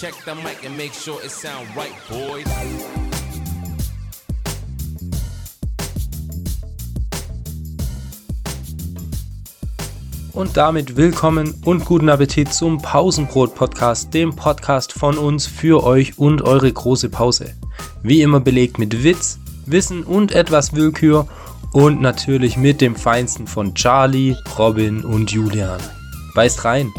Check the mic and make sure it sound right, boys. Und damit willkommen und guten Appetit zum Pausenbrot-Podcast, dem Podcast von uns für euch und eure große Pause. Wie immer belegt mit Witz, Wissen und etwas Willkür und natürlich mit dem Feinsten von Charlie, Robin und Julian. Beißt rein!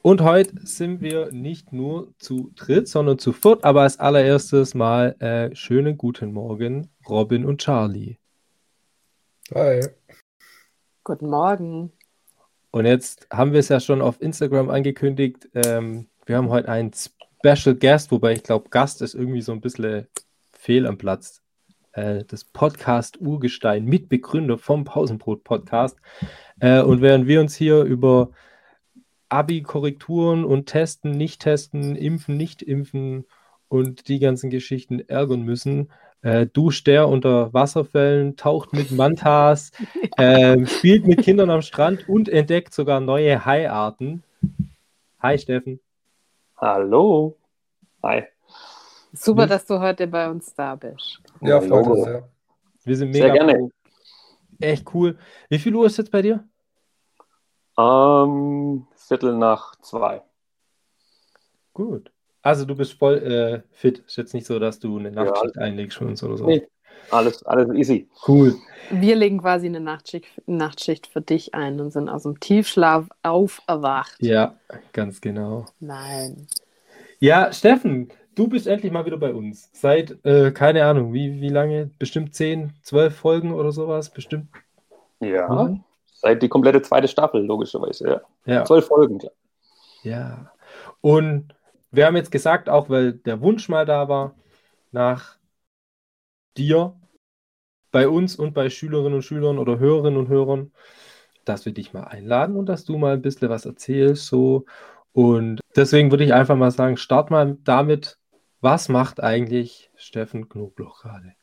Und heute sind wir nicht nur zu dritt, sondern zu viert, aber als allererstes mal äh, schönen guten Morgen, Robin und Charlie. Hi. Guten Morgen. Und jetzt haben wir es ja schon auf Instagram angekündigt. Ähm, wir haben heute einen Special Guest, wobei ich glaube, Gast ist irgendwie so ein bisschen fehl am Platz. Äh, das Podcast Urgestein, Mitbegründer vom Pausenbrot-Podcast. Äh, und während wir uns hier über Abi-Korrekturen und Testen, nicht testen, impfen, nicht impfen und die ganzen Geschichten ärgern müssen, äh, duscht der unter Wasserfällen, taucht mit Mantas, äh, spielt mit Kindern am Strand und entdeckt sogar neue Haiarten. Hi Steffen. Hallo. Hi. Super, Hm? dass du heute bei uns da bist. Ja, freut uns sehr. Wir sind Sehr mega gerne. echt cool. Wie viel Uhr ist jetzt bei dir? Ähm, Viertel nach zwei. Gut. Also du bist voll äh, fit. Ist jetzt nicht so, dass du eine Ja. Nachtschicht einlegst für uns oder so. Nee. Alles, alles easy. Cool. Wir legen quasi eine Nachtschicht, Nachtschicht für dich ein und sind aus dem Tiefschlaf auferwacht. Ja, ganz genau. Nein. Ja, Steffen, du bist endlich mal wieder bei uns. Seit, äh, keine Ahnung, wie, wie lange? Bestimmt 10, 12 Folgen oder sowas? Bestimmt. Ja. Mhm. Seit die komplette zweite Staffel, logischerweise. Ja. Ja. Zwölf Folgen, klar. Ja. Und wir haben jetzt gesagt, auch weil der Wunsch mal da war, nach dir, bei uns und bei Schülerinnen und Schülern oder Hörerinnen und Hörern, dass wir dich mal einladen und dass du mal ein bisschen was erzählst. So. Und deswegen würde ich einfach mal sagen, start mal damit, was macht eigentlich Steffen Knobloch gerade?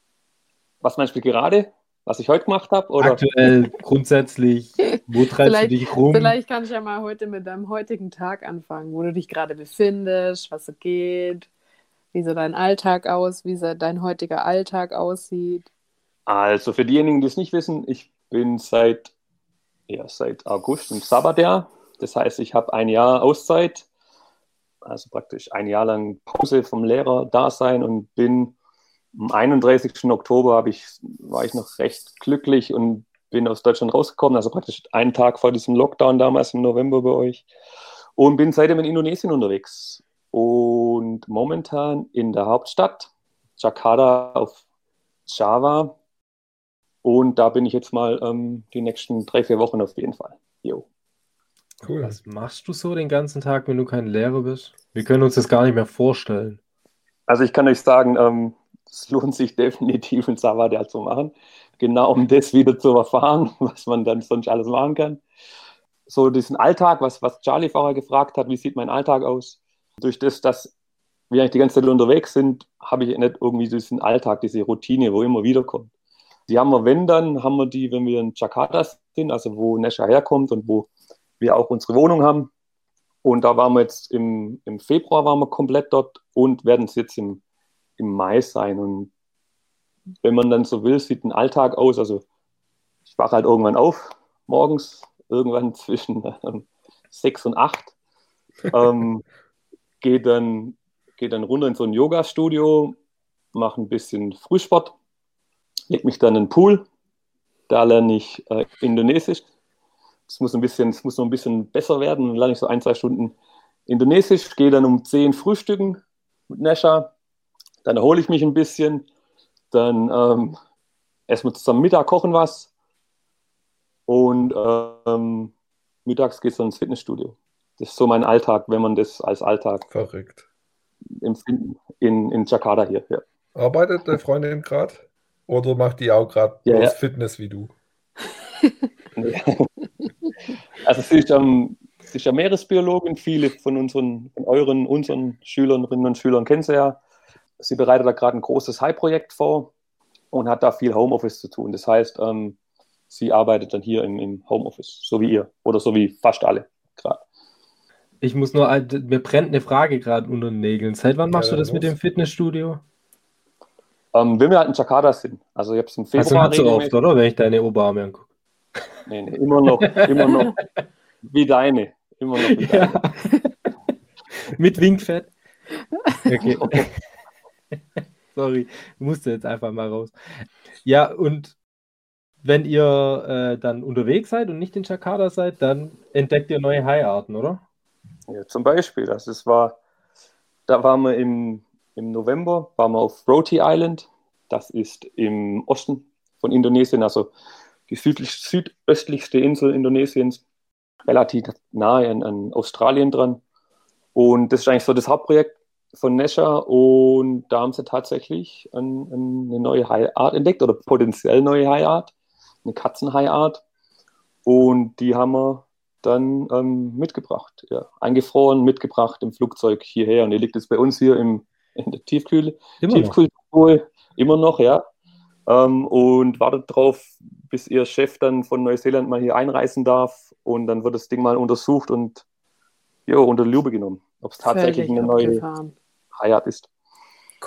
Was meinst du gerade? Was ich heute gemacht habe? Oder? Aktuell, grundsätzlich, wo treibst du Vielleicht- dich rum? Vielleicht kann ich ja mal heute mit deinem heutigen Tag anfangen, wo du dich gerade befindest, was so geht, wie so dein Alltag aus, wie so dein heutiger Alltag aussieht. Also für diejenigen, die es nicht wissen, ich bin seit, ja, seit August im Sabbatjahr. Das heißt, ich habe ein Jahr Auszeit, also praktisch ein Jahr lang Pause vom Lehrer-Dasein und bin am 31. Oktober habe ich, war ich noch recht glücklich und bin aus Deutschland rausgekommen, also praktisch einen Tag vor diesem Lockdown damals im November bei euch und bin seitdem in Indonesien unterwegs und momentan in der Hauptstadt Jakarta auf Java und da bin ich jetzt mal ähm, die nächsten drei, vier Wochen auf jeden Fall. Jo. Cool. Was machst du so den ganzen Tag, wenn du kein Lehrer bist? Wir können uns das gar nicht mehr vorstellen. Also ich kann euch sagen, ähm, es lohnt sich definitiv ein Sabbatjahr zu machen, genau um das wieder zu erfahren, was man dann sonst alles machen kann. So diesen Alltag, was, was Charlie vorher gefragt hat, wie sieht mein Alltag aus? Durch das, dass wir eigentlich die ganze Zeit unterwegs sind, habe ich nicht irgendwie diesen Alltag, diese Routine, wo immer wieder kommt. Die haben wir, wenn dann, haben wir die, wenn wir in Jakarta sind, also wo Nesha herkommt und wo wir auch unsere Wohnung haben. Und da waren wir jetzt im, im Februar waren wir komplett dort und werden es jetzt im, im Mai sein. Und wenn man dann so will, sieht ein Alltag aus. Also ich wache halt irgendwann auf, morgens, irgendwann zwischen ähm, sechs und acht. Ähm, gehe dann, geh dann runter in so ein Yoga-Studio, mache ein bisschen Frühsport, leg mich dann in den Pool. Da lerne ich äh, Indonesisch. Es muss, ein bisschen, es muss noch ein bisschen besser werden. Dann lerne ich so ein, zwei Stunden Indonesisch, gehe dann um 10 frühstücken mit Nesha. Dann erhole ich mich ein bisschen. Dann ähm, essen wir zusammen Mittag, kochen was. Und ähm, mittags geht es dann ins Fitnessstudio. Das ist so mein Alltag, wenn man das als Alltag Verrückt. empfindet in, in Jakarta hier. Ja. Arbeitet deine Freundin gerade? Oder macht die auch gerade Ja, ja. Fitness wie du? Also sie ist, ähm, sie ist ja Meeresbiologin, viele von unseren, von euren, unseren Schülerinnen und Schülern kennen sie ja. sie bereitet da gerade ein großes High-Projekt vor und hat da viel Homeoffice zu tun. Das heißt, ähm, sie arbeitet dann hier im, im Homeoffice, so wie ihr oder so wie fast alle gerade. Ich muss nur, ein- mir brennt eine Frage gerade unter den Nägeln. Seit wann Ja, machst du dann das mit dem Fitnessstudio? Ähm, wenn wir halt in Jakarta sind, also ich habe es im Also Februar nicht so oft, oder? Wenn ich deine Oberarme angucke. Nee, nee, immer noch, immer noch wie deine. Immer noch wie deine. Ja. mit Winkfett. Okay. Sorry, musste jetzt einfach mal raus. Ja, und wenn ihr äh, dann unterwegs seid und nicht in Jakarta seid, dann entdeckt ihr neue Haiarten, oder? Ja, zum Beispiel, das ist, war, da waren wir im, im November, waren wir auf Roti Island. Das ist im Osten von Indonesien, also die südlich, südöstlichste Insel Indonesiens, relativ nahe an, an Australien dran. Und das ist eigentlich so das Hauptprojekt von Nesha und da haben sie tatsächlich ein, ein, eine neue Haiart entdeckt oder potenziell neue Haiart, eine Katzenhaiart. Und die haben wir dann ähm, mitgebracht, ja, eingefroren, mitgebracht im Flugzeug hierher. Und die liegt jetzt bei uns hier im, in der Tiefkühle, Immer noch. Tiefkühltruhe, immer noch, ja. Ähm, und wartet drauf, bis ihr Chef dann von Neuseeland mal hier einreisen darf. Und dann wird das Ding mal untersucht und ja, unter die Lupe genommen, ob es tatsächlich Völlig eine neue. Haiart ist.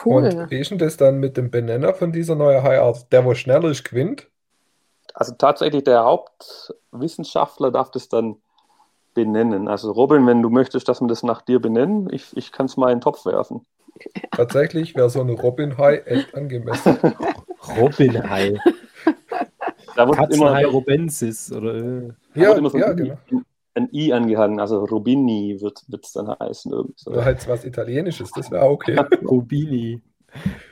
Cool. Und wie ist denn das dann mit dem Benenner von dieser neuen Haiart? Der, wo schneller ist, gewinnt? Also tatsächlich der Hauptwissenschaftler darf das dann benennen. Also Robin, wenn du möchtest, dass wir das nach dir benennen, ich, ich kann es mal in den Topf werfen. Tatsächlich wäre so eine Robin Hai echt angemessen. Robin Hai. Da wird immer, robensis. Oder, äh, da Ja, immer so ja, ein, genau. I, ein I angehangen, also Robini wird es dann heißen. Irgendwie so. Oder halt was Italienisches, das wäre okay. Rubini.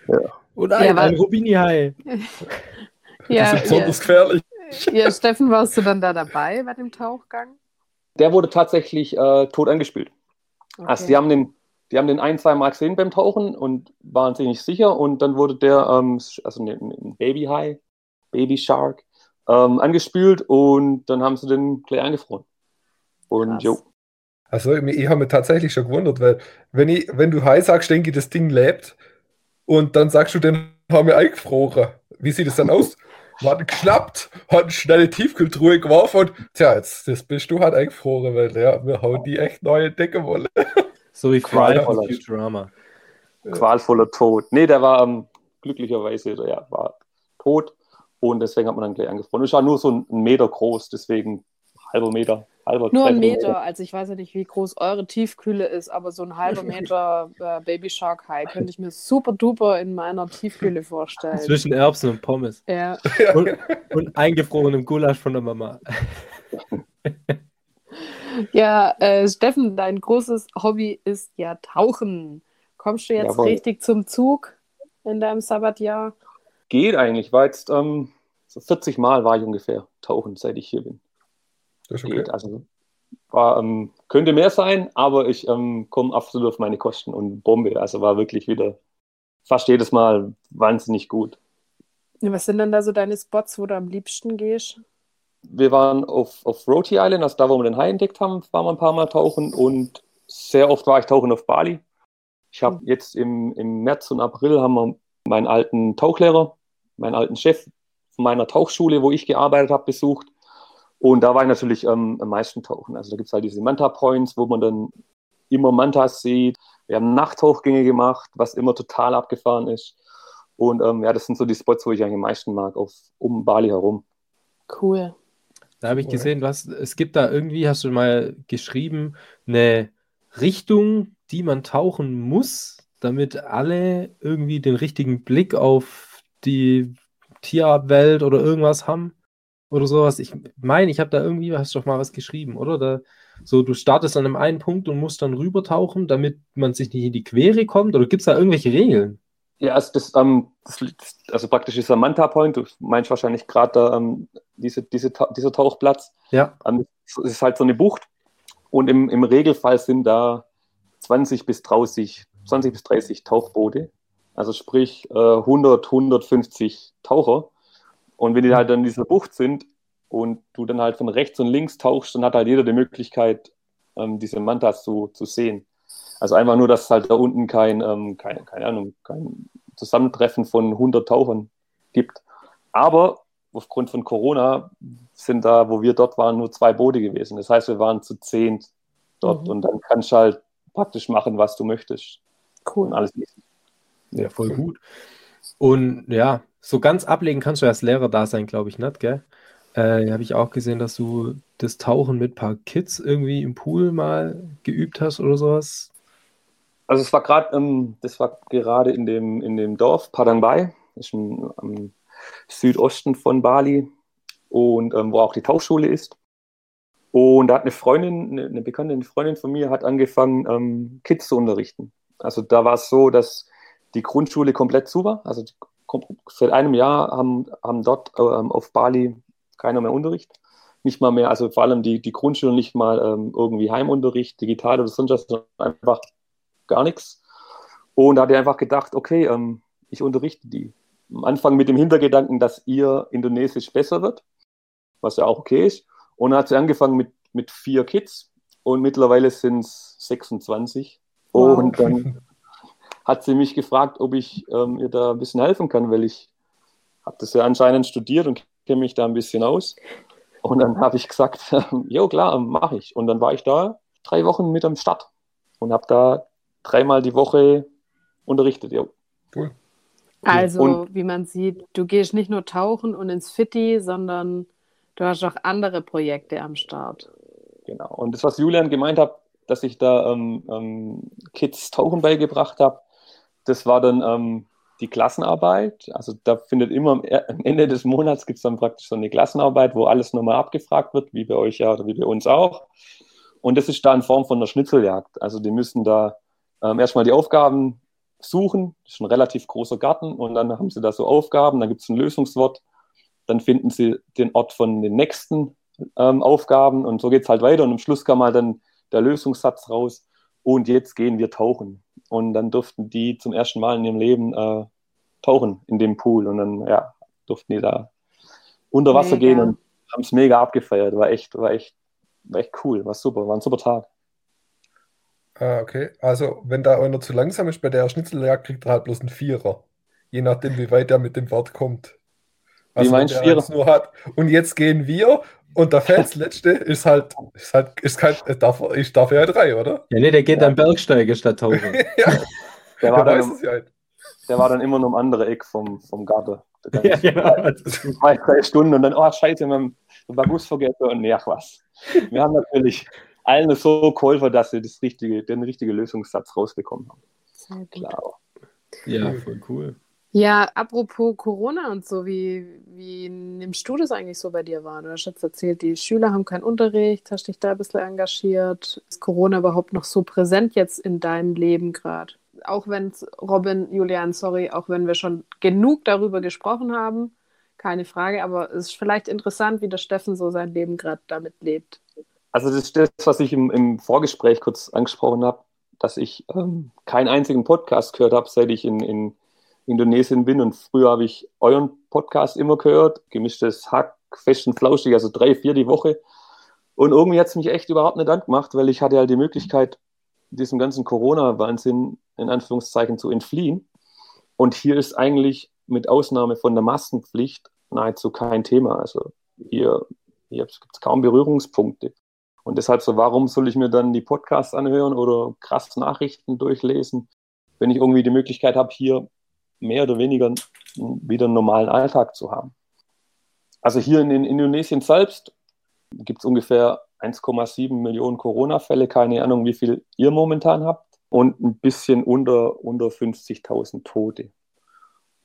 Ja. Und ein, Ja, ein Rubini-Hai. Die ja, sind besonders ja, gefährlich. ja, Steffen, warst du dann da dabei bei dem Tauchgang? Der wurde tatsächlich äh, tot angespült. Also die haben den, die haben den ein, zwei Mal gesehen beim Tauchen und waren sich nicht sicher und dann wurde der, ähm, also ein, ein Baby Hai, Baby Shark, ähm, angespült und dann haben sie den gleich eingefroren. Und Krass. jo, Also ich ich habe mich tatsächlich schon gewundert, weil wenn, ich, wenn du Hai sagst, denke ich, das Ding lebt und dann sagst du, den haben wir eingefroren. Wie sieht es dann aus? Man hat geschnappt, hat eine schnelle Tiefkühltruhe geworfen und tja, jetzt das bist du halt eingefroren, weil ja, wir hauen die echt neue Decke wolle. So wie Fry von. Futurama. qualvoller Tod. Nee, der war ähm, glücklicherweise, ja, war tot und deswegen hat man dann gleich angefroren. Ist ja nur so ein Meter groß, deswegen halber Meter, halber Nur ein dreiviertel Meter, also ich weiß ja nicht, wie groß eure Tiefkühle ist, aber so ein halber Meter äh, Baby Shark Hai könnte ich mir super duper in meiner Tiefkühle vorstellen. Zwischen Erbsen und Pommes. Ja. Und, und eingefrorenem Gulasch von der Mama. Ja, äh, Steffen, dein großes Hobby ist ja Tauchen. Kommst du jetzt Jawohl. richtig zum Zug in deinem Sabbatjahr? Geht eigentlich, war jetzt ähm, so 40 Mal war ich ungefähr tauchen, seit ich hier bin. Das ist okay. Geht, also war, ähm, könnte mehr sein, aber ich ähm, komme absolut auf meine Kosten und Bombe. Also war wirklich wieder fast jedes Mal wahnsinnig gut. Was sind denn da so deine Spots, wo du am liebsten gehst? Wir waren auf, auf Roti Island, also da, wo wir den Hai entdeckt haben, waren wir ein paar Mal tauchen und sehr oft war ich tauchen auf Bali. Ich habe jetzt im, im März und April haben wir meinen alten Tauchlehrer, meinen alten Chef von meiner Tauchschule, wo ich gearbeitet habe, besucht. Und da war ich natürlich ähm, am meisten tauchen. Also da gibt es halt diese Manta Points, wo man dann immer Mantas sieht. Wir haben Nachttauchgänge gemacht, was immer total abgefahren ist. Und ähm, ja, das sind so die Spots, wo ich eigentlich am meisten mag, auf, um Bali herum. Cool. Da habe ich Cool. gesehen, hast, es gibt da irgendwie, hast du mal geschrieben, eine Richtung, die man tauchen muss, damit alle irgendwie den richtigen Blick auf die Tierwelt oder irgendwas haben oder sowas. Ich meine, ich habe da irgendwie, hast du doch mal was geschrieben, oder? Da, so, du startest an einem einen Punkt und musst dann rüber tauchen, damit man sich nicht in die Quere kommt, oder gibt es da irgendwelche Regeln? Ja, also, das, ähm, das, also praktisch dieser Manta Point, du meinst wahrscheinlich gerade da, ähm, diese, diese, dieser Tauchplatz, Ja. ähm, es ist halt so eine Bucht und im, im Regelfall sind da 20 bis 30, 20 bis 30 Tauchboote, also sprich äh, 100, 150 Taucher und wenn die halt dann in dieser Bucht sind und du dann halt von rechts und links tauchst, dann hat halt jeder die Möglichkeit, ähm, diese Mantas zu, zu sehen. Also einfach nur, dass es halt da unten kein, ähm, kein, keine Ahnung, kein Zusammentreffen von 100 Tauchern gibt. Aber aufgrund von Corona sind da, wo wir dort waren, nur zwei Boote gewesen. Das heißt, wir waren zu zehn dort Mhm. und dann kannst du halt praktisch machen, was du möchtest. Und Cool. alles easy. Ja, voll gut. Und ja, so ganz ablegen kannst du als Lehrer da sein, glaube ich, nicht, gell? Äh, habe ich auch gesehen, dass du das Tauchen mit ein paar Kids irgendwie im Pool mal geübt hast oder sowas. Also es war gerade, ähm, das war gerade in dem, in dem Dorf Padang das ist ein, am Südosten von Bali und ähm, wo auch die Tauchschule ist. Und da hat eine Freundin, eine, eine bekannte eine Freundin von mir, hat angefangen, ähm, Kids zu unterrichten. Also da war es so, dass die Grundschule komplett zu war. Also die, seit einem Jahr haben, haben dort ähm, auf Bali keiner mehr Unterricht. Nicht mal mehr, also vor allem die, die Grundschule nicht mal ähm, irgendwie Heimunterricht, digital oder sonst was, sondern einfach gar nichts. Und da hat er einfach gedacht, okay, ähm, ich unterrichte die. Am Anfang mit dem Hintergedanken, dass ihr Indonesisch besser wird, was ja auch okay ist. Und dann hat sie angefangen mit, mit vier Kids und mittlerweile sind es 26. Wow. Und dann hat sie mich gefragt, ob ich ähm, ihr da ein bisschen helfen kann, weil ich habe das ja anscheinend studiert und kenne mich da ein bisschen aus. Und dann habe ich gesagt, jo klar, mache ich. Und dann war ich da drei Wochen mit am Start und habe da dreimal die Woche unterrichtet. Jo. Cool. Also, Und- wie man sieht, du gehst nicht nur tauchen und ins Fitti, sondern du hast auch andere Projekte am Start. Genau. Und das, was Julian gemeint hat, dass ich da ähm, ähm, Kids Tauchen beigebracht habe, das war dann ähm, die Klassenarbeit. Also da findet immer am, am Ende des Monats gibt es dann praktisch so eine Klassenarbeit, wo alles nochmal abgefragt wird, wie bei euch ja oder wie bei uns auch. Und das ist da in Form von einer Schnitzeljagd. Also die müssen da ähm, erstmal die Aufgaben suchen. Das ist ein relativ großer Garten und dann haben sie da so Aufgaben, dann gibt es ein Lösungswort, dann finden sie den Ort von den nächsten ähm, Aufgaben und so geht es halt weiter und am Schluss kam halt dann der Lösungssatz raus und jetzt gehen wir tauchen. Und dann durften die zum ersten Mal in ihrem Leben äh, tauchen in dem Pool und dann ja, durften die da unter Wasser Mega. gehen und haben es mega abgefeiert. War echt, war echt, war echt cool, war super, war ein super Tag. Ah, okay. Also, wenn da einer zu langsam ist bei der Schnitzeljagd, kriegt er halt bloß einen Vierer. Je nachdem, wie weit er mit dem Wort kommt. Also, wenn meinst der du nur hat. Und jetzt gehen wir und der Fels letzte ist halt, ist halt, ist kein, es darf, ich darf ja drei, oder? Ja, nee, der geht dann Bergsteiger statt Tauchen. ja, Der der war, weiß dann, es ja. halt. der war dann immer noch am anderen Eck vom, vom Garten. Der ja, genau. zwei, drei Stunden und dann, oh scheiße, wir haben den Bagus vergessen und ach was. Wir haben natürlich allen so geholfen, dass sie das richtige, den richtigen Lösungssatz rausbekommen haben. Sehr gut. Klar. Ja, voll cool. Ja, apropos Corona und so, wie, wie nimmst du das eigentlich so bei dir wahr? Du hast jetzt erzählt, die Schüler haben keinen Unterricht, hast dich da ein bisschen engagiert. Ist Corona überhaupt noch so präsent jetzt in deinem Leben gerade? Auch wenn es, Robin, Julian, sorry, auch wenn wir schon genug darüber gesprochen haben, keine Frage, aber es ist vielleicht interessant, wie der Steffen so sein Leben gerade damit lebt. Also das ist das, was ich im, im Vorgespräch kurz angesprochen habe, dass ich ähm, keinen einzigen Podcast gehört habe, seit ich in, in Indonesien bin. Und früher habe ich euren Podcast immer gehört, gemischtes Hack, fest und flauschig, also drei, vier die Woche. Und irgendwie hat es mich echt überhaupt nicht angemacht, weil ich hatte halt die Möglichkeit, diesem ganzen Corona-Wahnsinn in Anführungszeichen zu entfliehen. Und hier ist eigentlich mit Ausnahme von der Maskenpflicht nahezu kein Thema. Also hier, hier gibt es kaum Berührungspunkte. Und deshalb so, warum soll ich mir dann die Podcasts anhören oder krass Nachrichten durchlesen, wenn ich irgendwie die Möglichkeit habe, hier mehr oder weniger wieder einen normalen Alltag zu haben. Also hier in, in Indonesien selbst gibt es ungefähr 1,7 Millionen Corona-Fälle, keine Ahnung, wie viel ihr momentan habt, und ein bisschen unter, unter 50.000 Tote.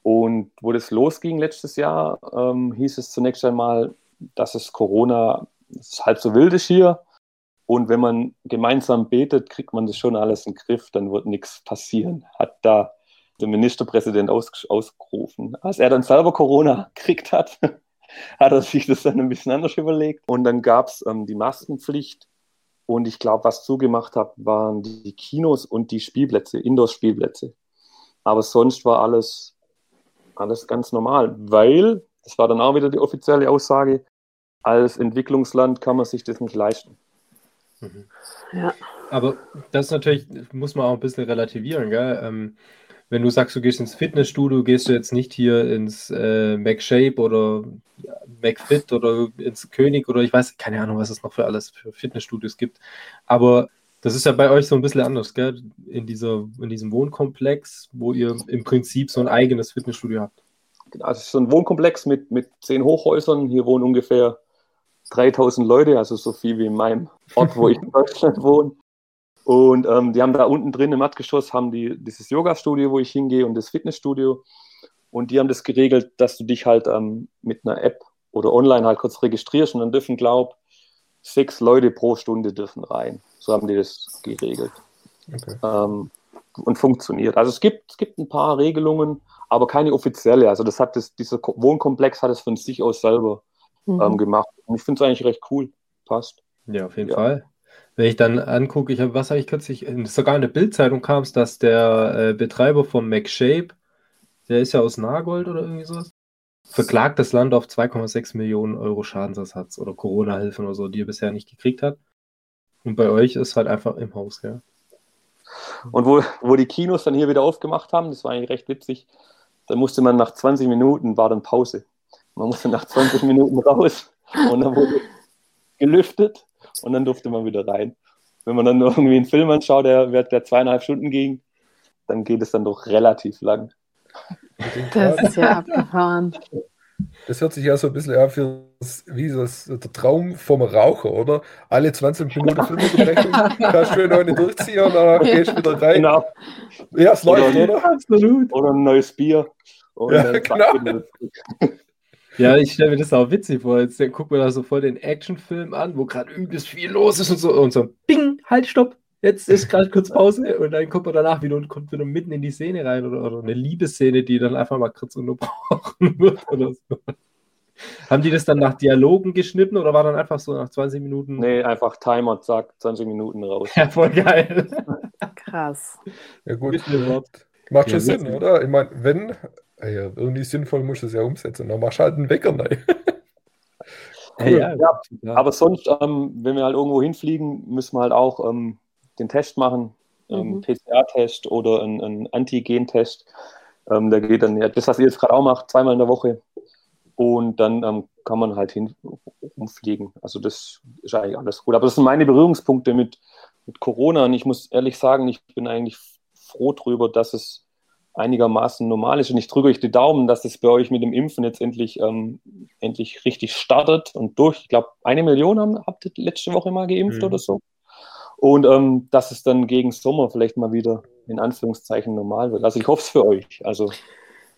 Und wo das losging letztes Jahr, ähm, hieß es zunächst einmal, dass es Corona es ist halb so wild ist hier. Und wenn man gemeinsam betet, kriegt man das schon alles in den Griff, dann wird nichts passieren. Hat da der Ministerpräsident aus, ausgerufen. Als er dann selber Corona gekriegt hat, hat er sich das dann ein bisschen anders überlegt. Und dann gab es ähm, die Maskenpflicht. Und ich glaube, was zugemacht hat, waren die Kinos und die Spielplätze, Indoor-Spielplätze. Aber sonst war alles, alles ganz normal, weil, das war dann auch wieder die offizielle Aussage, als Entwicklungsland kann man sich das nicht leisten. Ja. Aber das natürlich, muss man auch ein bisschen relativieren, gell? Ähm, wenn du sagst, du gehst ins Fitnessstudio, gehst du jetzt nicht hier ins äh, McShape oder McFit oder ins König oder ich weiß, keine Ahnung, was es noch für alles für Fitnessstudios gibt. Aber das ist ja bei euch so ein bisschen anders, gell? In, dieser, in diesem Wohnkomplex, wo ihr im Prinzip so ein eigenes Fitnessstudio habt. Genau, es ist so ein Wohnkomplex mit, mit zehn Hochhäusern. Hier wohnen ungefähr 3000 Leute, also so viel wie in meinem Ort, wo ich in Deutschland wohne. Und ähm, die haben da unten drin im Erdgeschoss haben die dieses Yoga-Studio, wo ich hingehe, und das Fitnessstudio. Und die haben das geregelt, dass du dich halt ähm, mit einer App oder online halt kurz registrierst und dann dürfen, glaub, sechs Leute pro Stunde dürfen rein. So haben die das geregelt. Okay. Ähm, und funktioniert. Also es gibt, es gibt ein paar Regelungen, aber keine offizielle. Also das hat das, dieser Wohnkomplex hat es von sich aus selber mhm. ähm, gemacht. Und ich finde es eigentlich recht cool. Passt. Ja, auf jeden ja. Fall. Wenn ich dann angucke, ich habe, was habe ich kürzlich, sogar in der Bildzeitung kam es, dass der äh, Betreiber von McShape, der ist ja aus Nagold oder irgendwie sowas, verklagt das Land auf 2,6 Millionen Euro Schadensersatz oder Corona-Hilfen oder so, die er bisher nicht gekriegt hat. Und bei euch ist halt einfach im Haus, ja. Und wo, wo die Kinos dann hier wieder aufgemacht haben, das war eigentlich recht witzig, da musste man nach 20 Minuten, war dann Pause. Man musste nach 20 Minuten raus und dann wurde gelüftet und dann durfte man wieder rein. Wenn man dann irgendwie einen Film anschaut, der, der zweieinhalb Stunden ging, dann geht es dann doch relativ lang. Das ist ja abgefahren. Das hört sich ja so ein bisschen an für wie das, der Traum vom Raucher, oder? Alle 20 Minuten Filmunterbrechung, kannst schön eine durchziehen und dann ja. gehst du wieder rein. Genau. Ja, es läuft, oder? Absolut. Oder ein neues Bier. ja, genau. Ja, ich stelle mir das auch witzig vor. Jetzt guckt man da so voll den Actionfilm an, wo gerade übelst viel los ist und so. Und so, bing, halt, stopp. Jetzt ist gerade kurz Pause und dann guckt man danach wieder und kommt wieder mitten in die Szene rein oder, oder eine Liebesszene, die dann einfach mal kurz unterbrochen wird oder so. Haben die das dann nach Dialogen geschnitten oder war dann einfach so nach 20 Minuten? Nee, einfach Timer, zack, 20 Minuten raus. Ja, voll geil. Krass. Ja, gut. Macht schon ja, Sinn, oder? Ich meine, wenn, ja, irgendwie sinnvoll musst du es ja umsetzen. Dann machst du halt einen Wecker rein. cool. ja, ja, aber sonst, ähm, wenn wir halt irgendwo hinfliegen, müssen wir halt auch ähm, den Test machen, ähm, mhm. PCR-Test oder einen, einen Antigen-Test. Ähm, da geht dann ja das, was ihr jetzt gerade auch macht, zweimal in der Woche. Und dann ähm, kann man halt hin umfliegen. Also das ist eigentlich alles gut. Aber das sind meine Berührungspunkte mit, mit Corona. Und ich muss ehrlich sagen, ich bin eigentlich froh darüber, dass es einigermaßen normal ist. Und ich drücke euch die Daumen, dass es bei euch mit dem Impfen jetzt endlich, ähm, endlich richtig startet und durch. Ich glaube, eine Million haben, habt ihr letzte Woche mal geimpft mhm. oder so. Und ähm, dass es dann gegen Sommer vielleicht mal wieder in Anführungszeichen normal wird. Also ich hoffe es für euch. Also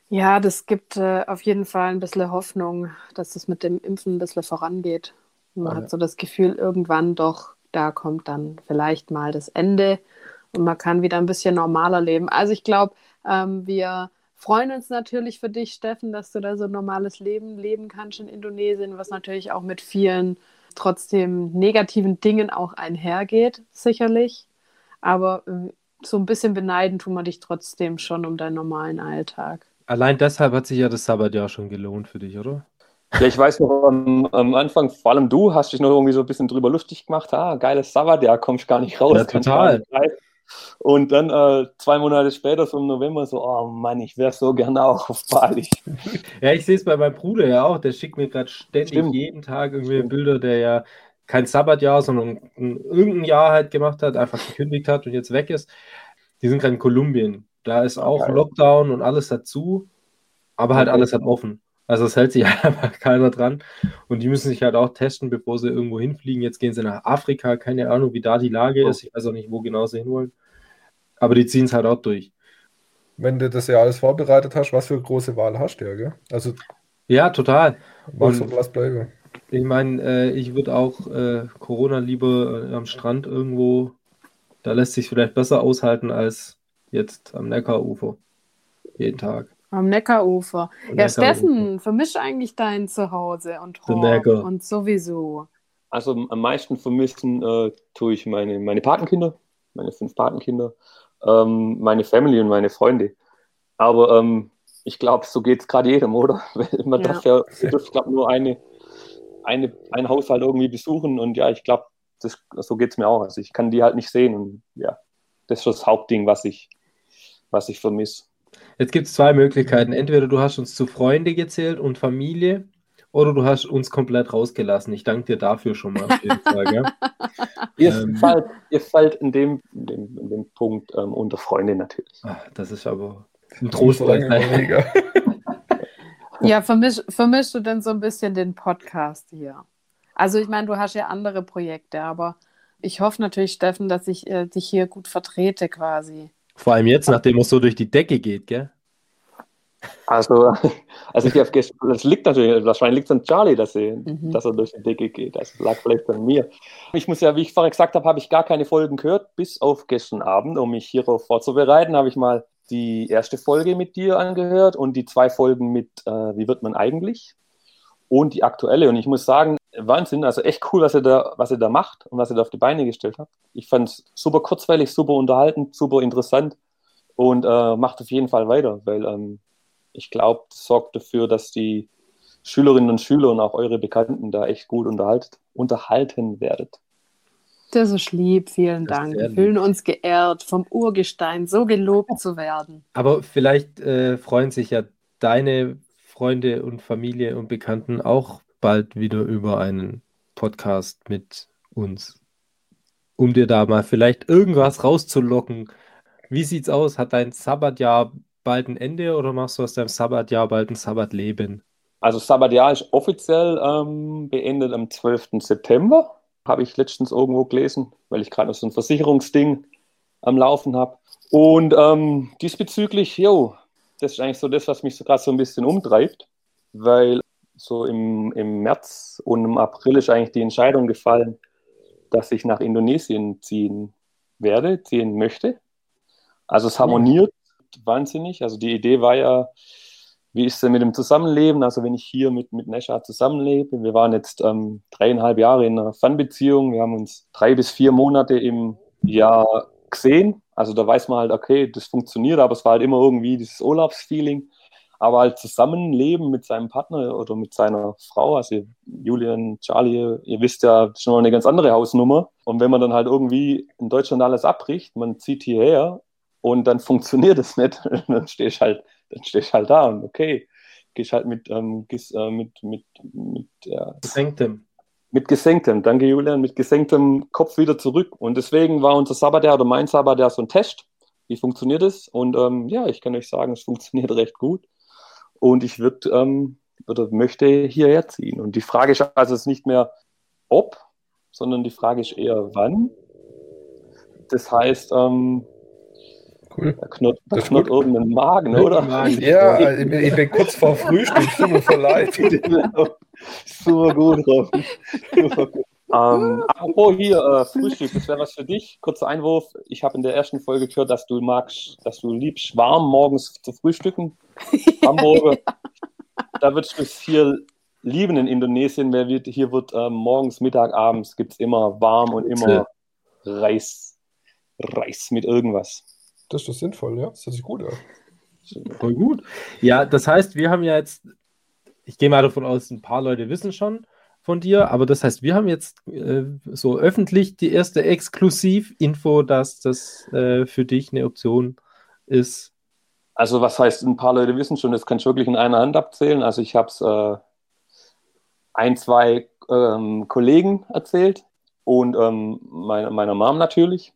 ja, das gibt äh, auf jeden Fall ein bisschen Hoffnung, dass es mit dem Impfen ein bisschen vorangeht. Man ja. hat so das Gefühl, irgendwann doch, da kommt dann vielleicht mal das Ende und man kann wieder ein bisschen normaler leben. Also ich glaube, ähm, wir freuen uns natürlich für dich, Steffen, dass du da so ein normales Leben leben kannst in Indonesien, was natürlich auch mit vielen trotzdem negativen Dingen auch einhergeht, sicherlich. Aber äh, so ein bisschen beneiden tun wir dich trotzdem schon um deinen normalen Alltag. Allein deshalb hat sich ja das Sabbatjahr schon gelohnt für dich, oder? Ja, ich weiß noch am, am, Anfang, vor allem du, hast dich noch irgendwie so ein bisschen drüber lustig gemacht. Ah, geiles Sabbatjahr, kommst gar nicht raus. Ja, total. Und dann äh, zwei Monate später, so im November, so, oh Mann, ich wäre so gerne auch auf Bali. ja, ich sehe es bei meinem Bruder ja auch. Der schickt mir gerade ständig Stimmt. jeden Tag irgendwie Stimmt. Bilder, der ja kein Sabbatjahr, sondern ein, irgendein Jahr halt gemacht hat, einfach gekündigt hat und jetzt weg ist. Die sind gerade in Kolumbien. Da ist auch okay. Lockdown und alles dazu, aber halt okay. alles hat offen. Also es hält sich einfach keiner dran. Und die müssen sich halt auch testen, bevor sie irgendwo hinfliegen. Jetzt gehen sie nach Afrika, keine Ahnung, wie da die Lage ist. Ich weiß auch nicht, wo genau sie hinwollen. Aber die ziehen es halt auch durch. Wenn du das ja alles vorbereitet hast, was für eine große Wahl hast du ja, gell? Also, ja, total. Was und was bleiben. Ich meine, äh, ich würde auch äh, Corona lieber äh, am Strand irgendwo, da lässt sich vielleicht besser aushalten als jetzt am Neckarufer. Jeden Tag. Am Neckarufer. Am ja, Neckarufer. Steffen, vermisch eigentlich dein Zuhause und Horb und sowieso. Also am meisten vermissen äh, tue ich meine, meine Patenkinder meine fünf Patenkinder, ähm, meine Family und meine Freunde. Aber ähm, ich glaube, so geht es gerade jedem, oder? Man ja. darf ja, ich glaube, nur eine, eine, ein Haushalt irgendwie besuchen und ja, ich glaube, so geht es mir auch. Also ich kann die halt nicht sehen und ja, das ist das Hauptding, was ich, was ich vermisse. Jetzt gibt es zwei Möglichkeiten. Entweder du hast uns zu Freunde gezählt und Familie oder du hast uns komplett rausgelassen. Ich danke dir dafür schon mal auf jeden Fall. Gell? Ihr, Ähm. fallt, ihr fallt in dem, in dem, in dem Punkt ähm, unter Freunde natürlich. Ah, das ist aber ein Trost. Ja, vermisch, vermischst du denn so ein bisschen den Podcast hier? Also ich meine, du hast ja andere Projekte, aber ich hoffe natürlich, Steffen, dass ich äh, dich hier gut vertrete quasi. Vor allem jetzt, nachdem es so durch die Decke geht, gell? Also, also ich habe das liegt natürlich, wahrscheinlich liegt es an Charlie, dass er, Mhm. dass er durch die Decke geht. Das lag vielleicht an mir. Ich muss ja, wie ich vorher gesagt habe, habe ich gar keine Folgen gehört, bis auf gestern Abend, um mich hierauf vorzubereiten, habe ich mal die erste Folge mit dir angehört und die zwei Folgen mit äh, Wie wird man eigentlich? Und die aktuelle. Und ich muss sagen, Wahnsinn, also echt cool, was ihr da, was ihr da macht und was ihr da auf die Beine gestellt habt. Ich fand es super kurzweilig, super unterhaltend, super interessant und äh, macht auf jeden Fall weiter, weil ähm, ich glaube, das sorgt dafür, dass die Schülerinnen und Schüler und auch eure Bekannten da echt gut unterhalten, unterhalten werdet. Das ist lieb, vielen Das Dank. Wir fühlen uns geehrt, vom Urgestein so gelobt zu werden. Aber vielleicht äh, freuen sich ja deine Freunde und Familie und Bekannten auch bald wieder über einen Podcast mit uns. Um dir da mal vielleicht irgendwas rauszulocken. Wie sieht's aus? Hat dein Sabbatjahr bald ein Ende oder machst du aus deinem Sabbatjahr bald ein Sabbatleben? Also Sabbatjahr ist offiziell ähm, beendet am 12. September. Habe ich letztens irgendwo gelesen, weil ich gerade noch so ein Versicherungsding am Laufen habe. Und ähm, diesbezüglich, jo, das ist eigentlich so das, was mich so gerade so ein bisschen umtreibt, weil so im, im März und im April ist eigentlich die Entscheidung gefallen, dass ich nach Indonesien ziehen werde, ziehen möchte. Also es harmoniert wahnsinnig. Also die Idee war ja, wie ist es denn mit dem Zusammenleben? Also wenn ich hier mit, mit Nesha zusammenlebe, wir waren jetzt ähm, dreieinhalb Jahre in einer Fernbeziehung, wir haben uns drei bis vier Monate im Jahr gesehen. Also da weiß man halt, okay, das funktioniert, aber es war halt immer irgendwie dieses Urlaubsfeeling. Aber halt Zusammenleben mit seinem Partner oder mit seiner Frau, also Julian, Charlie, ihr wisst ja, schon mal eine ganz andere Hausnummer. Und wenn man dann halt irgendwie in Deutschland alles abbricht, man zieht hierher und dann funktioniert es nicht, dann stehst halt, dann stehst halt da und okay, gehst halt mit, ähm, gehst, äh, mit, mit, mit, ja, Gesenktem. Mit gesenktem, danke Julian, mit gesenktem Kopf wieder zurück. Und deswegen war unser Sabbatjahr oder mein Sabbatjahr so ein Test. Wie funktioniert es? Und ähm, ja, ich kann euch sagen, es funktioniert recht gut. Und ich würde ähm, oder möchte hierher ziehen. Und die Frage ist also ist nicht mehr ob, sondern die Frage ist eher wann. Das heißt, ähm, Cool. da knurrt, da knurrt irgendein Magen, oder? Ja, ich bin- kurz vor Frühstück, tut mir voll leid. Super gut, Robin. Ähm, apropos hier, äh, Frühstück, das wäre was für dich. Kurzer Einwurf. Ich habe in der ersten Folge gehört, dass du magst, dass du liebst, warm morgens zu frühstücken. Hamburger. Da würdest du es hier lieben in Indonesien, weil wir, hier wird ähm, morgens, Mittag, abends gibt es immer warm und immer Reis. Reis mit irgendwas. Das ist doch sinnvoll, ja. Das hört sich gut an. Voll gut. Ja, das heißt, wir haben ja jetzt, ich gehe mal davon aus, ein paar Leute wissen schon von dir, aber das heißt, wir haben jetzt äh, so öffentlich die erste Exklusiv-Info, dass das äh, für dich eine Option ist. Also was heißt, ein paar Leute wissen schon, das kann ich wirklich in einer Hand abzählen. Also ich habe es äh, ein, zwei ähm, Kollegen erzählt und ähm, meine, meiner Mom natürlich.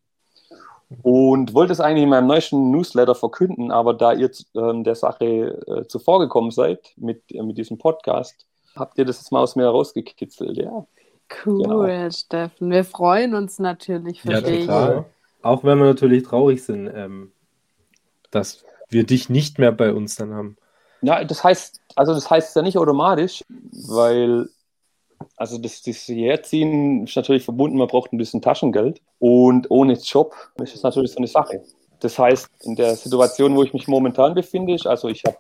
Und wollte es eigentlich in meinem neuesten Newsletter verkünden, aber da ihr ähm, der Sache äh, zuvor gekommen seid mit, äh, mit diesem Podcast, habt ihr das jetzt mal aus mir herausgekitzelt, ja. Cool, Genau. Steffen. Wir freuen uns natürlich für Ja, dich. total. Auch wenn wir natürlich traurig sind, ähm, dass wir dich nicht mehr bei uns dann haben. Ja, das heißt, also das heißt ja nicht automatisch, weil also das, das Herziehen ist natürlich verbunden, man braucht ein bisschen Taschengeld und ohne Job ist es natürlich so eine Sache. Das heißt, in der Situation, wo ich mich momentan befinde, ist, also ich habe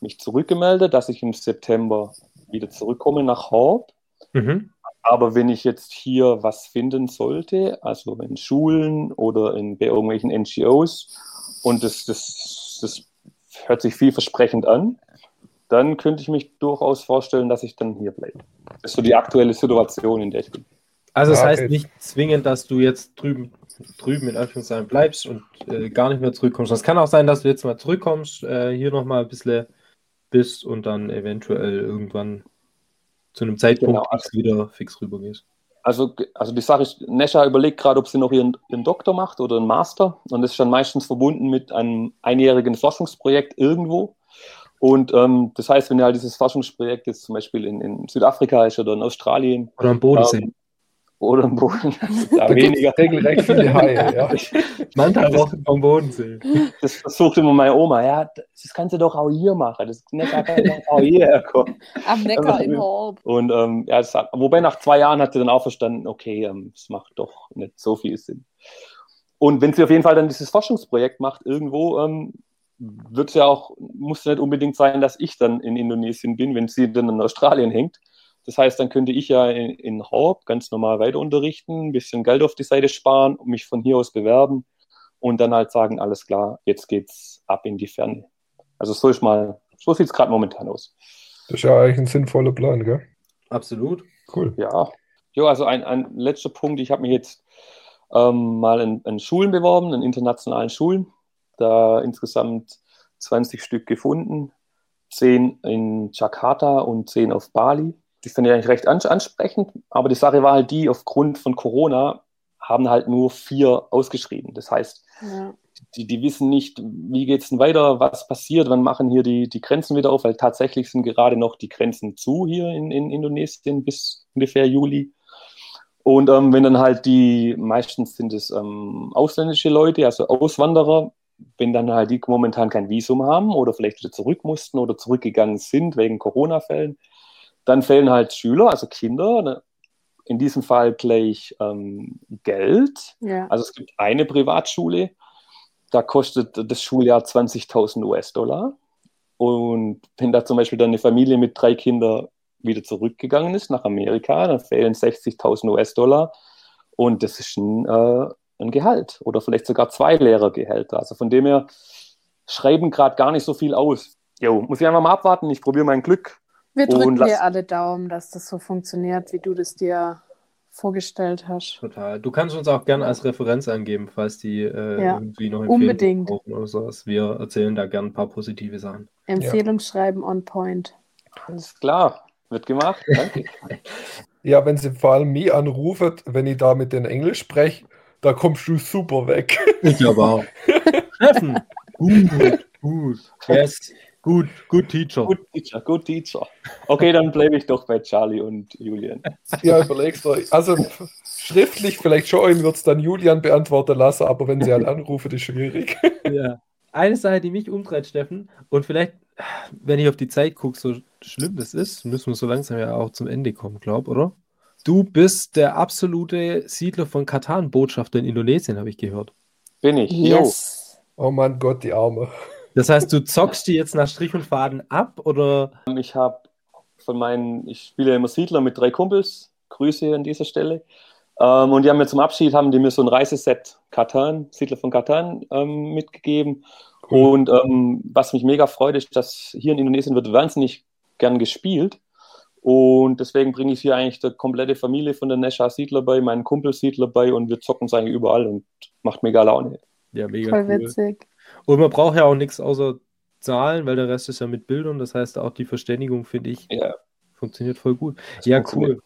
mich zurückgemeldet, dass ich im September wieder zurückkomme nach Hort. Mhm. Aber wenn ich jetzt hier was finden sollte, also in Schulen oder in, bei irgendwelchen NGOs, und das, das, das hört sich vielversprechend an, dann könnte ich mich durchaus vorstellen, dass ich dann hier bleibe. Das ist so die aktuelle Situation, in der ich bin. Also das Ja, heißt okay. nicht zwingend, dass du jetzt drüben, drüben in Anführungszeichen bleibst und äh, gar nicht mehr zurückkommst. Es kann auch sein, dass du jetzt mal zurückkommst, äh, hier nochmal ein bisschen bist und dann eventuell irgendwann zu einem Zeitpunkt Genau. Wieder fix rübergehst. Also, also die Sache ist, Nesha überlegt gerade, ob sie noch ihren, ihren Doktor macht oder einen Master. Und das ist dann meistens verbunden mit einem einjährigen Forschungsprojekt irgendwo. Und ähm, das heißt, wenn ja dieses Forschungsprojekt jetzt zum Beispiel in, in Südafrika ist oder in Australien Oder am Bodensee. ähm, oder im Boden, da Da weniger. regelrecht viele Haie. Ja. Manchmal auch vom Bodensee. Das versucht immer meine Oma. Ja, das kannst du doch auch hier machen. Das Nesha kann doch auch hierher kommen. Am Neckar im Horb. Und ähm, ja, das wobei nach zwei Jahren hat sie dann auch verstanden, okay, ähm, es macht doch nicht so viel Sinn. Und wenn sie auf jeden Fall dann dieses Forschungsprojekt macht irgendwo, ähm, wird es ja auch, muss ja nicht unbedingt sein, dass ich dann in Indonesien bin, wenn sie dann in Australien hängt. Das heißt, dann könnte ich ja in, in Horb ganz normal weiter unterrichten, ein bisschen Geld auf die Seite sparen und mich von hier aus bewerben und dann halt sagen, alles klar, jetzt geht's ab in die Ferne. Also so ist mal, so sieht es gerade momentan aus. Das ist ja eigentlich ein sinnvoller Plan, gell? Absolut. Cool. Ja, jo, also ein, ein letzter Punkt. Ich habe mich jetzt ähm, mal in, in Schulen beworben, in internationalen Schulen. Da insgesamt 20 Stück gefunden, 10 in Jakarta und 10 auf Bali. Die finde ich eigentlich recht ans ansprechend, aber die Sache war halt die, aufgrund von Corona haben halt nur vier ausgeschrieben. Das heißt, Ja. die, die wissen nicht, wie geht es denn weiter, was passiert, wann machen hier die, die Grenzen wieder auf, weil tatsächlich sind gerade noch die Grenzen zu hier in, in Indonesien bis ungefähr Juli. Und ähm, wenn dann halt die, meistens sind es ähm, ausländische Leute, also Auswanderer, wenn dann halt die momentan kein Visum haben oder vielleicht wieder zurück mussten oder zurückgegangen sind wegen Corona-Fällen, dann fehlen halt Schüler, also Kinder, ne, in diesem Fall gleich ähm, Geld. Ja. Also es gibt eine Privatschule, da kostet das Schuljahr 20.000 US-Dollar. Und wenn da zum Beispiel dann eine Familie mit drei Kindern wieder zurückgegangen ist nach Amerika, dann fehlen 60.000 US-Dollar. Und das ist ein, äh, ein Gehalt oder vielleicht sogar zwei Lehrergehälter. Also von dem her schreiben gerade gar nicht so viel aus. Jo, muss ich einfach mal abwarten. Ich probiere mein Glück. Wir drücken dir alle Daumen, dass das so funktioniert, wie du das dir vorgestellt hast. Total. Du kannst uns auch gerne als Referenz angeben, falls die äh, Ja, irgendwie noch Empfehlungen brauchen oder sowas. Wir erzählen da gerne ein paar positive Sachen. Empfehlungsschreiben on point. Alles klar, wird gemacht. Danke. Ja, wenn sie vor allem mich anrufen, wenn ich da mit denen Englisch spreche, da kommst du super weg. Ich glaube auch. Steffen, gut, gut. Yes, gut, gut Teacher. Good Teacher, good Teacher. Okay, dann bleibe ich doch bei Charlie und Julian. Ja, überlegst euch. Also schriftlich vielleicht schon, wird es dann Julian beantworten lassen, aber wenn sie halt anrufen, ist schwierig. Ja. Eine Sache, die mich umtreibt, Steffen, und vielleicht, wenn ich auf die Zeit gucke, so schlimm das ist, müssen wir so langsam ja auch zum Ende kommen, glaub, oder? Du bist der absolute Siedler von Katan, Botschafter in Indonesien, habe ich gehört. Bin ich. Yes. Oh mein Gott, die Arme. Das heißt, du zockst die jetzt nach Strich und Faden ab, oder? Ich habe von meinen, ich spiele ja immer Siedler mit drei Kumpels. Grüße an dieser Stelle. Ähm, und die haben mir zum Abschied, haben die mir so ein Reiseset Katan, Siedler von Katan, ähm, mitgegeben. Und ähm, was mich mega freut, ist, dass hier in Indonesien wird wahnsinnig gern gespielt. Und deswegen bringe ich hier eigentlich die komplette Familie von der Nesha Siedler bei, meinen Kumpel Siedler bei und wir zocken es eigentlich überall und macht mega Laune. Ja, mega Voll cool. witzig. Und man braucht ja auch nichts außer Zahlen, weil der Rest ist ja mit Bildern. Das heißt, auch die Verständigung, finde ich, Ja. funktioniert voll gut. Ja, funktioniert. cool.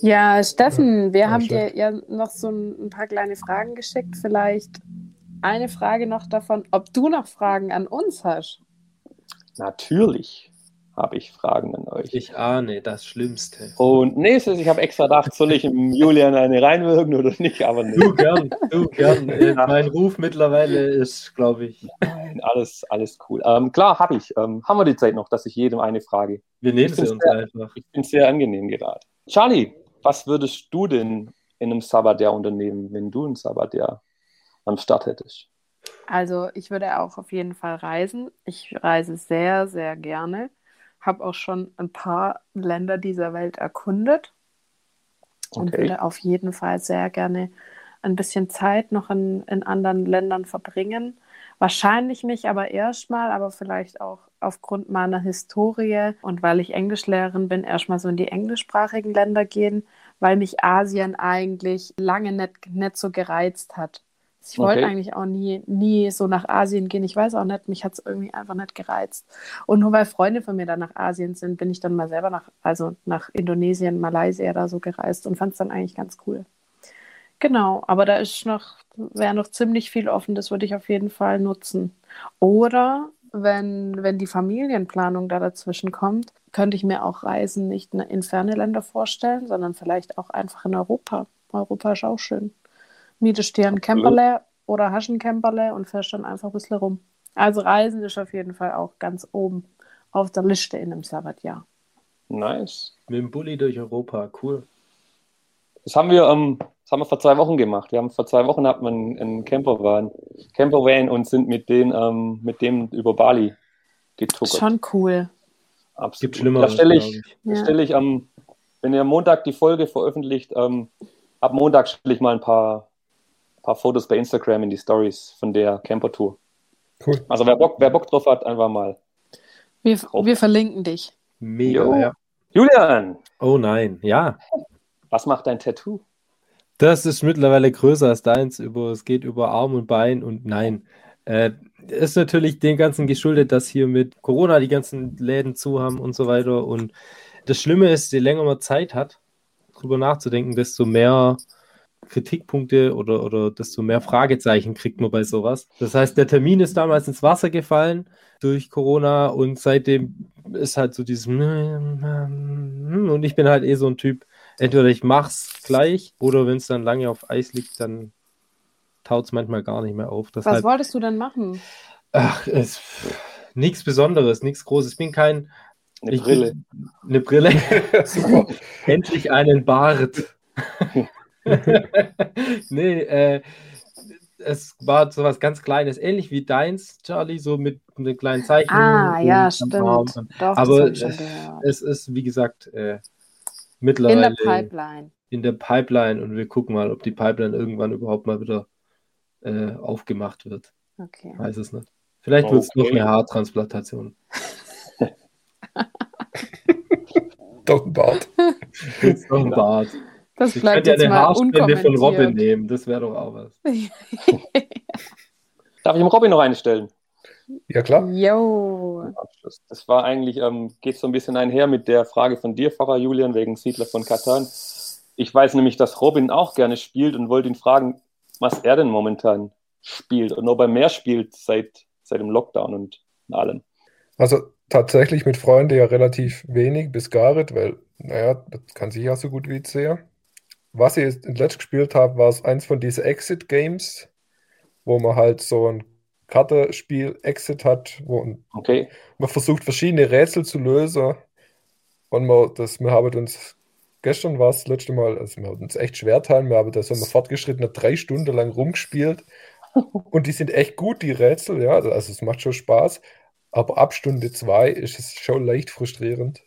Ja, Steffen, wir Ja, haben dir ja noch so ein paar kleine Fragen geschickt. Vielleicht eine Frage noch davon, ob du noch Fragen an uns hast. Natürlich habe ich Fragen an euch. Ich ahne das Schlimmste. Und nächstes, ich habe extra gedacht, soll ich im Julian eine reinwirken oder nicht, aber nee, Du gern, du gern. Äh, mein Ruf mittlerweile ist, glaube ich, nein, alles, alles cool. Ähm, klar, habe ich. Ähm, haben wir die Zeit noch, dass ich jedem eine frage? wir nehmen Ich sie uns sehr- einfach. Ich bin sehr angenehm gerade. Charlie, was würdest du denn in einem Sabbatjahr unternehmen, wenn du ein Sabbatjahr am Start hättest? Also ich würde auch auf jeden Fall reisen. Ich reise sehr, sehr gerne. Habe auch schon ein paar Länder dieser Welt erkundet und Okay. würde auf jeden Fall sehr gerne ein bisschen Zeit noch in, in anderen Ländern verbringen. Wahrscheinlich mich aber erstmal, aber vielleicht auch aufgrund meiner Historie und weil ich Englischlehrerin bin, erstmal so in die englischsprachigen Länder gehen, weil mich Asien eigentlich lange nicht, nicht so gereizt hat. Ich wollte Okay. eigentlich auch nie, nie so nach Asien gehen. Ich weiß auch nicht, mich hat es irgendwie einfach nicht gereizt. Und nur weil Freunde von mir dann nach Asien sind, bin ich dann mal selber nach, also nach Indonesien, Malaysia da so gereist und fand es dann eigentlich ganz cool. Genau, aber da ist noch, wäre noch ziemlich viel offen, das würde ich auf jeden Fall nutzen. Oder wenn, wenn die Familienplanung da dazwischen kommt, könnte ich mir auch Reisen nicht in ferne Länder vorstellen, sondern vielleicht auch einfach in Europa. Europa ist auch schön. Mietest dir ein Camperle oder hast ein Camperle und fährst dann einfach ein bisschen rum. Also Reisen ist auf jeden Fall auch ganz oben auf der Liste in einem Sabbatjahr. Nice. Mit dem Bulli durch Europa, cool. Das haben wir, ähm, das haben wir vor zwei Wochen gemacht. Wir haben vor zwei Wochen hatten wir einen, einen Campervan, Campervan und sind mit den, ähm, mit dem über Bali getuckert. Schon cool. Absolut. Gibt Schlimmeres, Da stelle ich, ich. da Ja. stelle ich am, wenn ihr am Montag die Folge veröffentlicht, ähm, ab Montag stelle ich mal ein paar, paar Fotos bei Instagram in die Stories von der Camper-Tour. Cool. Also wer Bock, wer Bock drauf hat, einfach mal. Wir, wir verlinken dich. Mega, Jo. ja. Julian, Oh nein, ja. was macht dein Tattoo? Das ist mittlerweile größer als deins. Über, es geht über Arm und Bein und nein. Äh, ist natürlich dem Ganzen geschuldet, dass hier mit Corona die ganzen Läden zu haben und so weiter. Und das Schlimme ist, je länger man Zeit hat, drüber nachzudenken, desto mehr Kritikpunkte oder, oder desto mehr Fragezeichen kriegt man bei sowas. Das heißt, der Termin ist damals ins Wasser gefallen durch Corona und seitdem ist halt so dieses und ich bin halt eh so ein Typ, entweder ich mach's gleich oder wenn es dann lange auf Eis liegt, dann taut es manchmal gar nicht mehr auf. Was Deshalb, wolltest du denn machen? ach, es nichts Besonderes, nichts Großes. Ich bin kein Eine ich, Brille. Eine Brille. Endlich einen Bart. nee, äh, es war so was ganz Kleines, ähnlich wie deins, Charlie, so mit einem kleinen Zeichen. Ah, ja, stimmt. Doch, das Aber gehört. es ist, wie gesagt, äh, In mittlerweile der Pipeline. in der Pipeline und wir gucken mal, ob die Pipeline irgendwann überhaupt mal wieder äh, aufgemacht wird. Okay. Weiß es nicht. Vielleicht wird es noch Okay. eine Haartransplantation. Doch ein Bart. Noch ein Bart. Das Ich bleibt könnte ja jetzt eine mal Haarspende von Robin nehmen. Das wäre doch auch was. Darf ich dem Robin noch eine stellen? Ja, klar. Jo. Das war eigentlich, ähm, geht so ein bisschen einher mit der Frage von dir, Pfarrer Julian, wegen Siedler von Katan. Ich weiß nämlich, dass Robin auch gerne spielt und wollte ihn fragen, was er denn momentan spielt und ob er mehr spielt seit, seit dem Lockdown und allem. Also tatsächlich mit Freunden ja relativ wenig bis gar nicht, weil, naja, das kann sich ja so gut wie ich sehe. Was ich jetzt letzt gespielt habe, war es eins von diesen Exit-Games, wo man halt so ein Kartenspiel Exit hat, wo Okay, man versucht, verschiedene Rätsel zu lösen. Und wir, das, wir haben uns, gestern war es das letzte Mal, also wir haben uns echt schwer getan, wir haben da so eine fortgeschrittene drei Stunden lang rumgespielt. Und die sind echt gut, die Rätsel, ja, also es macht schon Spaß. Aber ab Stunde zwei ist es schon leicht frustrierend.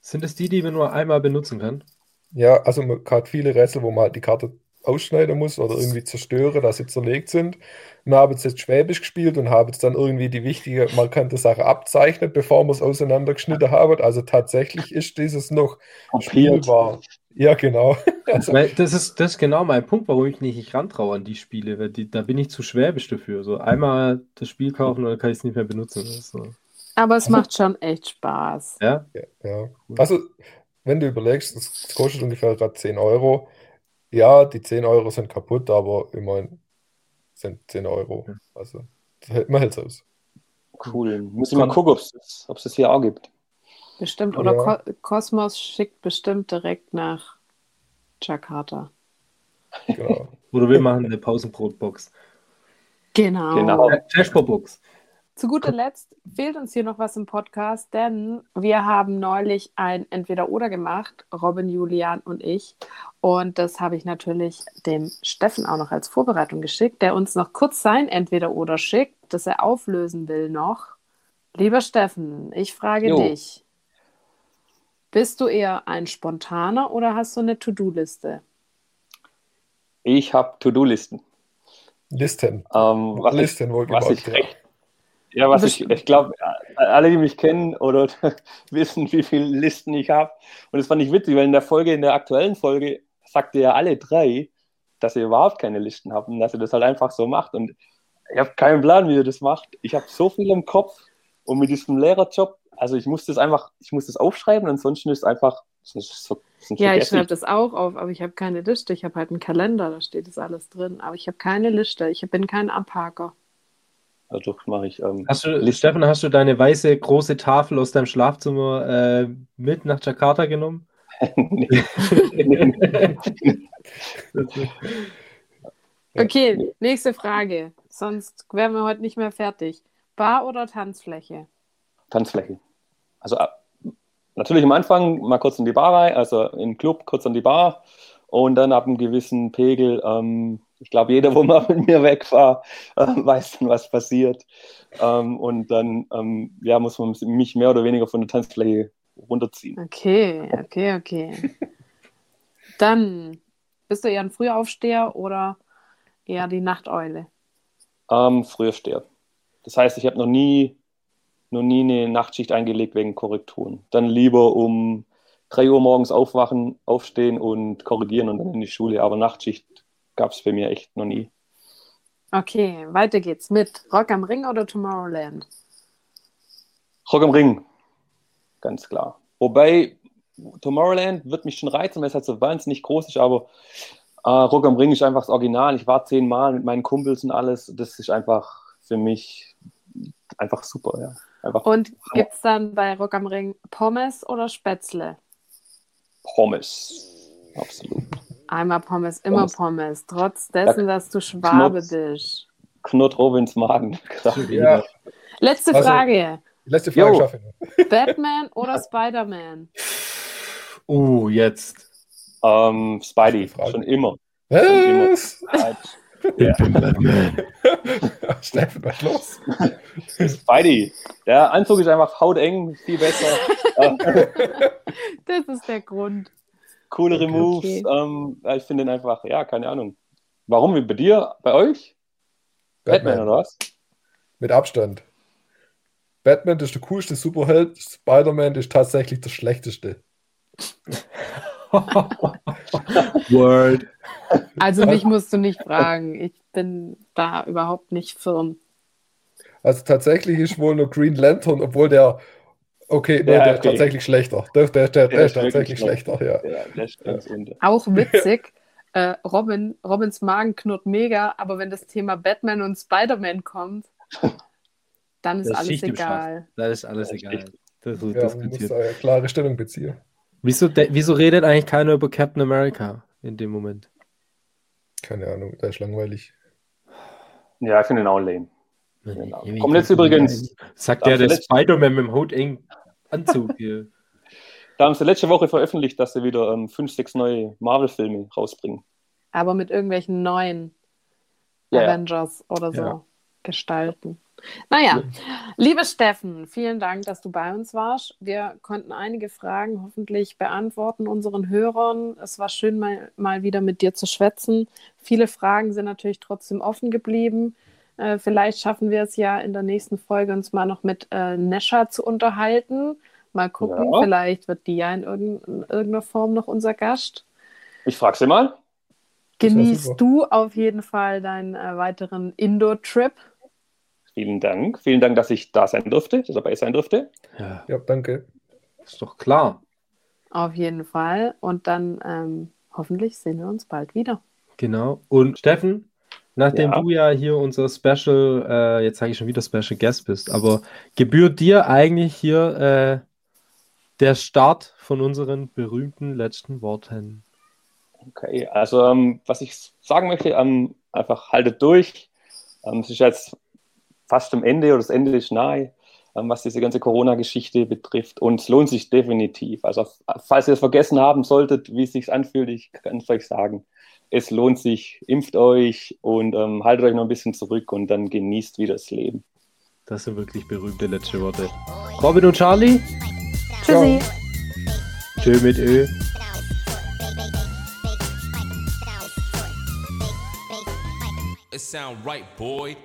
Sind es die, die man nur einmal benutzen kann? Ja, also man hat viele Rätsel, wo man halt die Karte ausschneiden muss oder irgendwie zerstören, dass sie zerlegt sind. Wir haben jetzt, jetzt Schwäbisch gespielt und haben jetzt dann irgendwie die wichtige, markante Sache abzeichnet, bevor wir es auseinandergeschnitten haben. Also tatsächlich ist dieses noch kopiert. spielbar. Ja, genau. Also, Weil das ist, das ist genau mein Punkt, warum ich nicht, rantraue an die Spiele. Weil die, da bin ich zu schwäbisch dafür. So einmal das Spiel kaufen und dann kann ich es nicht mehr benutzen. So. Aber es macht schon echt Spaß. Ja? ja, ja. Also, wenn du überlegst, das kostet ungefähr gerade 10 Euro. Ja, die 10 Euro sind kaputt, aber immerhin sind 10 Euro. Also, das hält man halt aus. Cool. Muss ich mal gucken, ob es das- es hier auch gibt. Bestimmt. Oder Ja. Ko Kosmos schickt bestimmt direkt nach Jakarta. Genau. Oder wir machen eine Pausenbrotbox. Genau. Genau. Äh, Flashball-Box. Zu guter Letzt fehlt uns hier noch was im Podcast, denn wir haben neulich ein Entweder-Oder gemacht, Robin, Julian und ich. Und das habe ich natürlich dem Steffen auch noch als Vorbereitung geschickt, der uns noch kurz sein Entweder-Oder schickt, das er auflösen will noch. Lieber Steffen, ich frage Jo. dich. Bist du eher ein Spontaner oder hast du eine To-Do-Liste? Ich habe To-Do-Listen. Listen. Ähm, was ich, Listen was wohlgemerkt, ich recht, Ja, was ich, ich glaube, alle, die mich kennen oder wissen, wie viele Listen ich habe. Und das fand ich witzig, weil in der Folge, in der aktuellen Folge, sagte ja alle drei, dass ihr überhaupt keine Listen habt und dass ihr das halt einfach so macht. Und ich habe keinen Plan, wie ihr das macht. Ich habe so viel im Kopf und mit diesem Lehrerjob, also ich muss das einfach, ich muss das aufschreiben, ansonsten ist es einfach ist so, Ja, ich schreibe das auch auf, aber ich habe keine Liste. Ich habe halt einen Kalender, da steht das alles drin, aber ich habe keine Liste. Ich bin kein Abhaker. Also mache ich. Ähm, hast du, Stefan, hast du deine weiße große Tafel aus deinem Schlafzimmer äh, mit nach Jakarta genommen? nee. okay, nächste Frage. Sonst wären wir heute nicht mehr fertig. Bar oder Tanzfläche? Tanzfläche. Also natürlich am Anfang mal kurz in die Bar rein, also im Club kurz an die Bar und dann ab einem gewissen Pegel, ähm, ich glaube, jeder, wo mal mit mir weg war, äh, weiß dann, was passiert. Ähm, und dann ähm, ja, muss man mich mehr oder weniger von der Tanzfläche runterziehen. Okay, okay, okay. dann bist du eher ein Frühaufsteher oder eher die Nachteule? Ähm, Frühaufsteher. Das heißt, ich habe noch nie noch nie eine Nachtschicht eingelegt wegen Korrekturen. Dann lieber um 3 Uhr morgens aufwachen, aufstehen und korrigieren und dann in die Schule. Aber Nachtschicht gab es für mich echt noch nie. Okay, weiter geht's mit Rock am Ring oder Tomorrowland? Rock am Ring, ganz klar. Wobei Tomorrowland wird mich schon reizen, weil es halt so wahnsinnig groß ist, aber äh, Rock am Ring ist einfach das Original. Ich war zehnmal mit meinen Kumpels und alles. Das ist einfach für mich einfach super, ja. Einfach Und gibt es dann bei Rock am Ring Pommes oder Spätzle? Pommes, absolut. Einmal Pommes, immer Pommes. Pommes. Trotz dessen, ja, dass du Schwabe bist. Knurrt Robins Magen. Ja. Letzte also, Frage. Letzte Frage schaffe ich Batman oder Spider-Man? Oh, jetzt. Ähm, Spidey, schon immer. Was? Schon immer. Ja. Steffen, was los? Spidey. Der Anzug ist einfach hauteng, viel besser. das ist der Grund. Coolere okay. Moves. Ähm, ich finde ihn einfach, ja, keine Ahnung. Warum? Wie bei dir? Bei euch? Batman, Batman oder was? Mit Abstand. Batman ist der coolste Superheld, Spider-Man ist tatsächlich der schlechteste. Word. Also mich musst du nicht fragen. Ich bin da überhaupt nicht firm. Also tatsächlich ist wohl nur Green Lantern, obwohl der Okay, nee, ja, der okay. ist tatsächlich schlechter. Der, der, der, der ist tatsächlich schlechter, ja. ja Auch witzig, äh, Robin, Robins Magen knurrt mega, aber wenn das Thema Batman und Spider-Man kommt, dann ist das alles egal. Das ist alles egal. Das, das, ja, man muss eine klare Stellung beziehen. Wieso, wieso redet eigentlich keiner über Captain America in dem Moment? Keine Ahnung, der ist langweilig. Ja, ich finde ihn auch lame. Genau. Kommt jetzt übrigens. Sagt der, der Spider-Man mit dem hautengen Anzug hier. Da haben sie letzte Woche veröffentlicht, dass sie wieder ähm, fünf, sechs neue Marvel-Filme rausbringen. Aber mit irgendwelchen neuen ja, Avengers ja. oder so ja. gestalten. Naja, liebe Steffen, vielen Dank, dass du bei uns warst. Wir konnten einige Fragen hoffentlich beantworten unseren Hörern. Es war schön, mal, mal wieder mit dir zu schwätzen. Viele Fragen sind natürlich trotzdem offen geblieben. Äh, vielleicht schaffen wir es ja in der nächsten Folge, uns mal noch mit äh, Nesha zu unterhalten. Mal gucken, ja. vielleicht wird die ja in, irgend, in irgendeiner Form noch unser Gast. Ich frage sie mal. Genießt du auf jeden Fall deinen äh, weiteren Indoor-Trip. Vielen Dank. Vielen Dank, dass ich da sein durfte, dabei sein durfte. Ja, ja danke. Ist doch klar. Auf jeden Fall. Und dann ähm, hoffentlich sehen wir uns bald wieder. Genau. Und Steffen, nachdem ja. du ja hier unser Special, äh, jetzt sage ich schon wieder Special Guest bist, aber gebührt dir eigentlich hier äh, der Start von unseren berühmten letzten Worten? Okay, also ähm, was ich sagen möchte, ähm, einfach haltet durch. Ähm, es ist jetzt fast am Ende oder das Ende ist nahe, ähm, was diese ganze Corona-Geschichte betrifft. Und es lohnt sich definitiv. Also, falls ihr es vergessen haben solltet, wie es sich anfühlt, ich kann es euch sagen, es lohnt sich, impft euch und ähm, haltet euch noch ein bisschen zurück und dann genießt wieder das Leben. Das sind wirklich berühmte letzte Worte. Robin und Charlie? Tschüssi. Tschö mit Ö. It sound right, boy.